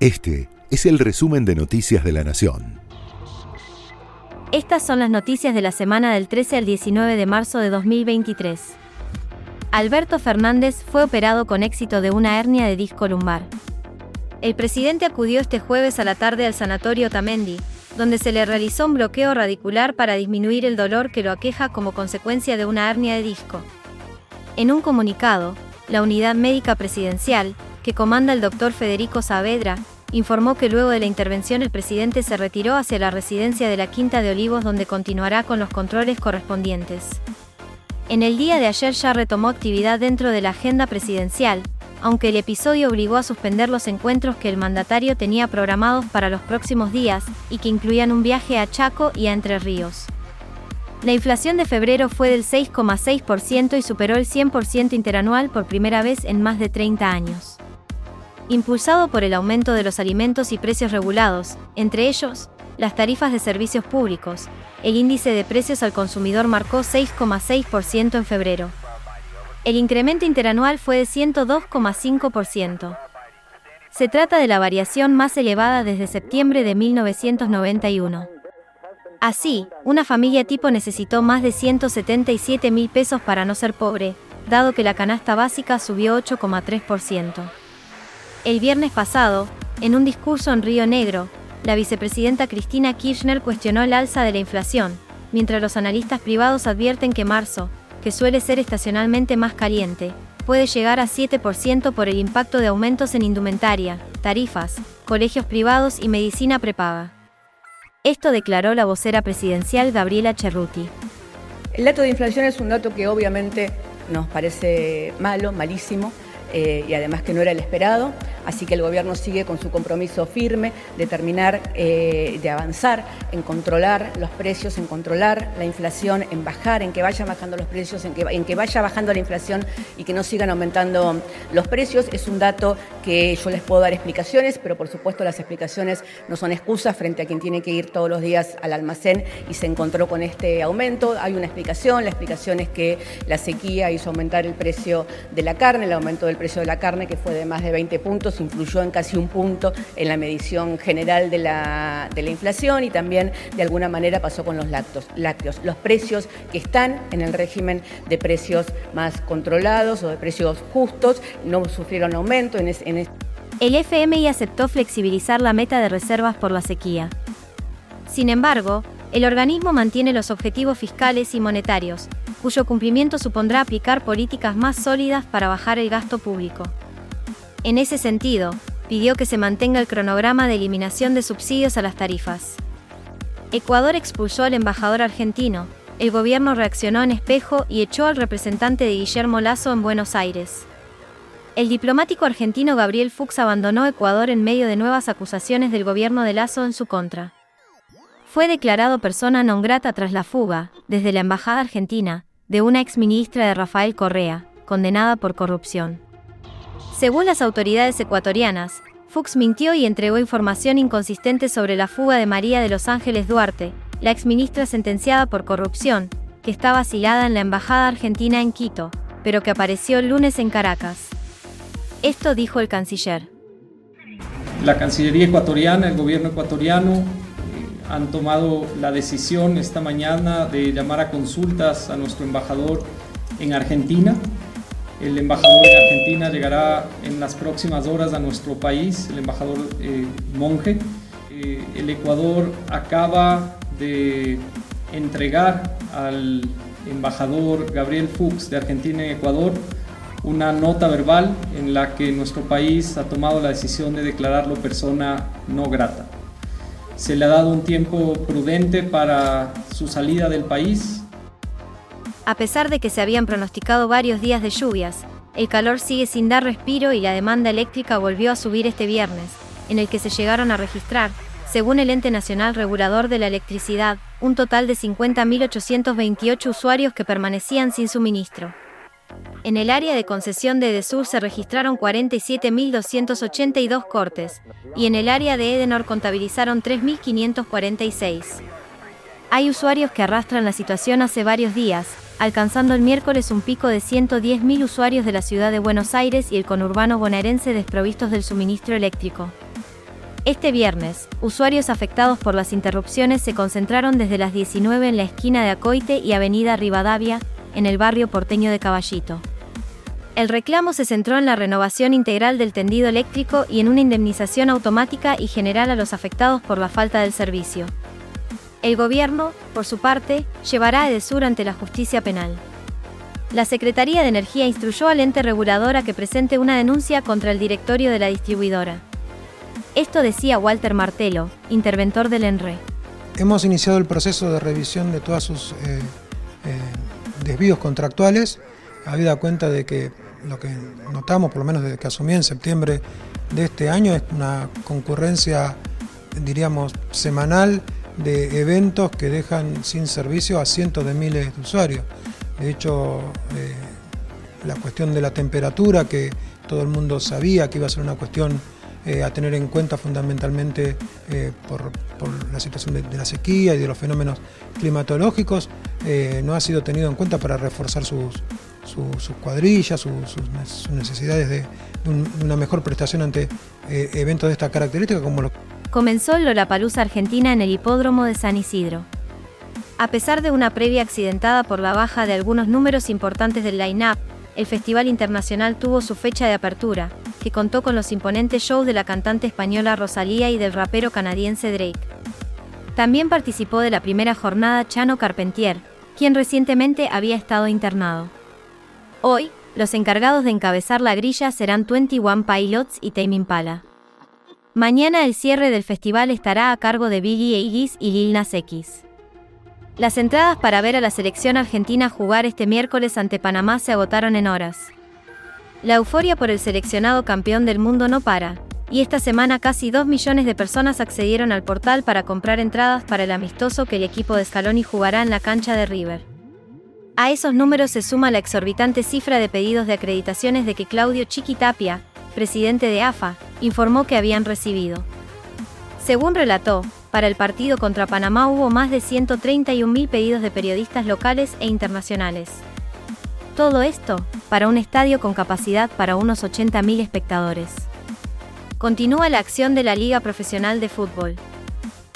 Este es el resumen de Noticias de la Nación. Estas son las noticias de la semana del 13 al 19 de marzo de 2023. Alberto Fernández fue operado con éxito de una hernia de disco lumbar. El presidente acudió este jueves a la tarde al sanatorio Tamendi, donde se le realizó un bloqueo radicular para disminuir el dolor que lo aqueja como consecuencia de una hernia de disco. En un comunicado, la Unidad Médica Presidencial, que comanda el doctor Federico Saavedra, informó que luego de la intervención el presidente se retiró hacia la residencia de la Quinta de Olivos donde continuará con los controles correspondientes. En el día de ayer ya retomó actividad dentro de la agenda presidencial, aunque el episodio obligó a suspender los encuentros que el mandatario tenía programados para los próximos días y que incluían un viaje a Chaco y a Entre Ríos. La inflación de febrero fue del 6,6% y superó el 100% interanual por primera vez en más de 30 años. Impulsado por el aumento de los alimentos y precios regulados, entre ellos, las tarifas de servicios públicos, el índice de precios al consumidor marcó 6,6% en febrero. El incremento interanual fue de 102,5%. Se trata de la variación más elevada desde septiembre de 1991. Así, una familia tipo necesitó más de 177 mil pesos para no ser pobre, dado que la canasta básica subió 8,3%. El viernes pasado, en un discurso en Río Negro, la vicepresidenta Cristina Kirchner cuestionó el alza de la inflación, mientras los analistas privados advierten que marzo, que suele ser estacionalmente más caliente, puede llegar a 7% por el impacto de aumentos en indumentaria, tarifas, colegios privados y medicina prepaga. Esto declaró la vocera presidencial Gabriela Cerruti. El dato de inflación es un dato que obviamente nos parece malo, malísimo, eh, y además que no era el esperado. Así que el gobierno sigue con su compromiso firme de terminar, eh, de avanzar en controlar los precios, en controlar la inflación, en bajar, en que vayan bajando los precios, en que, en que vaya bajando la inflación y que no sigan aumentando los precios. Es un dato que yo les puedo dar explicaciones, pero por supuesto las explicaciones no son excusas frente a quien tiene que ir todos los días al almacén y se encontró con este aumento. Hay una explicación, la explicación es que la sequía hizo aumentar el precio de la carne, el aumento del precio de la carne que fue de más de 20 puntos, influyó en casi un punto en la medición general de la, de la inflación y también de alguna manera pasó con los lácteos. Los precios que están en el régimen de precios más controlados o de precios justos no sufrieron aumento en, en el FMI aceptó flexibilizar la meta de reservas por la sequía. Sin embargo, el organismo mantiene los objetivos fiscales y monetarios, cuyo cumplimiento supondrá aplicar políticas más sólidas para bajar el gasto público. En ese sentido, pidió que se mantenga el cronograma de eliminación de subsidios a las tarifas. Ecuador expulsó al embajador argentino, el gobierno reaccionó en espejo y echó al representante de Guillermo Lazo en Buenos Aires. El diplomático argentino Gabriel Fuchs abandonó Ecuador en medio de nuevas acusaciones del gobierno de Lazo en su contra. Fue declarado persona non grata tras la fuga, desde la Embajada Argentina, de una exministra de Rafael Correa, condenada por corrupción. Según las autoridades ecuatorianas, Fuchs mintió y entregó información inconsistente sobre la fuga de María de Los Ángeles Duarte, la exministra sentenciada por corrupción, que estaba asilada en la Embajada Argentina en Quito, pero que apareció el lunes en Caracas. Esto dijo el canciller. La Cancillería ecuatoriana, el gobierno ecuatoriano, han tomado la decisión esta mañana de llamar a consultas a nuestro embajador en Argentina. El embajador en Argentina llegará en las próximas horas a nuestro país, el embajador eh, Monge. Eh, el Ecuador acaba de entregar al embajador Gabriel Fuchs de Argentina en Ecuador una nota verbal en la que nuestro país ha tomado la decisión de declararlo persona no grata. Se le ha dado un tiempo prudente para su salida del país. A pesar de que se habían pronosticado varios días de lluvias, el calor sigue sin dar respiro y la demanda eléctrica volvió a subir este viernes, en el que se llegaron a registrar, según el Ente Nacional Regulador de la Electricidad, un total de 50.828 usuarios que permanecían sin suministro. En el área de concesión de Edesur se registraron 47.282 cortes, y en el área de Edenor contabilizaron 3.546. Hay usuarios que arrastran la situación hace varios días, alcanzando el miércoles un pico de 110.000 usuarios de la ciudad de Buenos Aires y el conurbano bonaerense desprovistos del suministro eléctrico. Este viernes, usuarios afectados por las interrupciones se concentraron desde las 19 en la esquina de Acoite y Avenida Rivadavia, en el barrio porteño de Caballito. El reclamo se centró en la renovación integral del tendido eléctrico y en una indemnización automática y general a los afectados por la falta del servicio. El gobierno, por su parte, llevará a Edesur ante la justicia penal. La Secretaría de Energía instruyó al ente regulador a que presente una denuncia contra el directorio de la distribuidora. Esto decía Walter Martelo, interventor del ENRE. Hemos iniciado el proceso de revisión de todos sus eh, desvíos contractuales, habida cuenta de que lo que notamos, por lo menos desde que asumí en septiembre de este año, es una concurrencia, diríamos, semanal de eventos que dejan sin servicio a cientos de miles de usuarios. De hecho, eh, la cuestión de la temperatura, que todo el mundo sabía que iba a ser una cuestión eh, a tener en cuenta fundamentalmente eh, por, la situación de, la sequía y de los fenómenos climatológicos, no ha sido tenido en cuenta para reforzar sus, cuadrillas, sus, necesidades de, una mejor prestación ante eventos de esta característica como los... Comenzó la Palusa Argentina en el hipódromo de San Isidro. A pesar de una previa accidentada por la baja de algunos números importantes del line-up, el Festival Internacional tuvo su fecha de apertura, que contó con los imponentes shows de la cantante española Rosalía y del rapero canadiense Drake. También participó de la primera jornada Chano Carpentier, quien recientemente había estado internado. Hoy, los encargados de encabezar la grilla serán 21 Pilots y Tame Impala. Mañana el cierre del festival estará a cargo de Biggie Iggy's y Lil Nas X. Las entradas para ver a la selección argentina jugar este miércoles ante Panamá se agotaron en horas. La euforia por el seleccionado campeón del mundo no para, y esta semana casi 2 millones de personas accedieron al portal para comprar entradas para el amistoso que el equipo de Scaloni jugará en la cancha de River. A esos números se suma la exorbitante cifra de pedidos de acreditaciones de que Claudio Chiquitapia, presidente de AFA, informó que habían recibido. Según relató, para el partido contra Panamá hubo más de 131.000 pedidos de periodistas locales e internacionales. Todo esto para un estadio con capacidad para unos 80.000 espectadores. Continúa la acción de la Liga Profesional de Fútbol.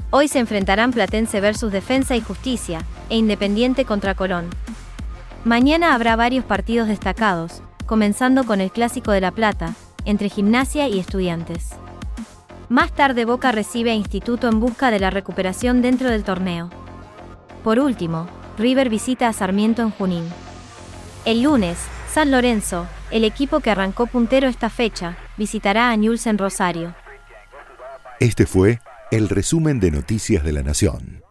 Hoy se enfrentarán Platense versus Defensa y Justicia e Independiente contra Colón. Mañana habrá varios partidos destacados, comenzando con el Clásico de La Plata, entre Gimnasia y Estudiantes. Más tarde Boca recibe a Instituto en busca de la recuperación dentro del torneo. Por último, River visita a Sarmiento en Junín. El lunes, San Lorenzo, el equipo que arrancó puntero esta fecha, visitará a Newell's en Rosario. Este fue el resumen de Noticias de la Nación.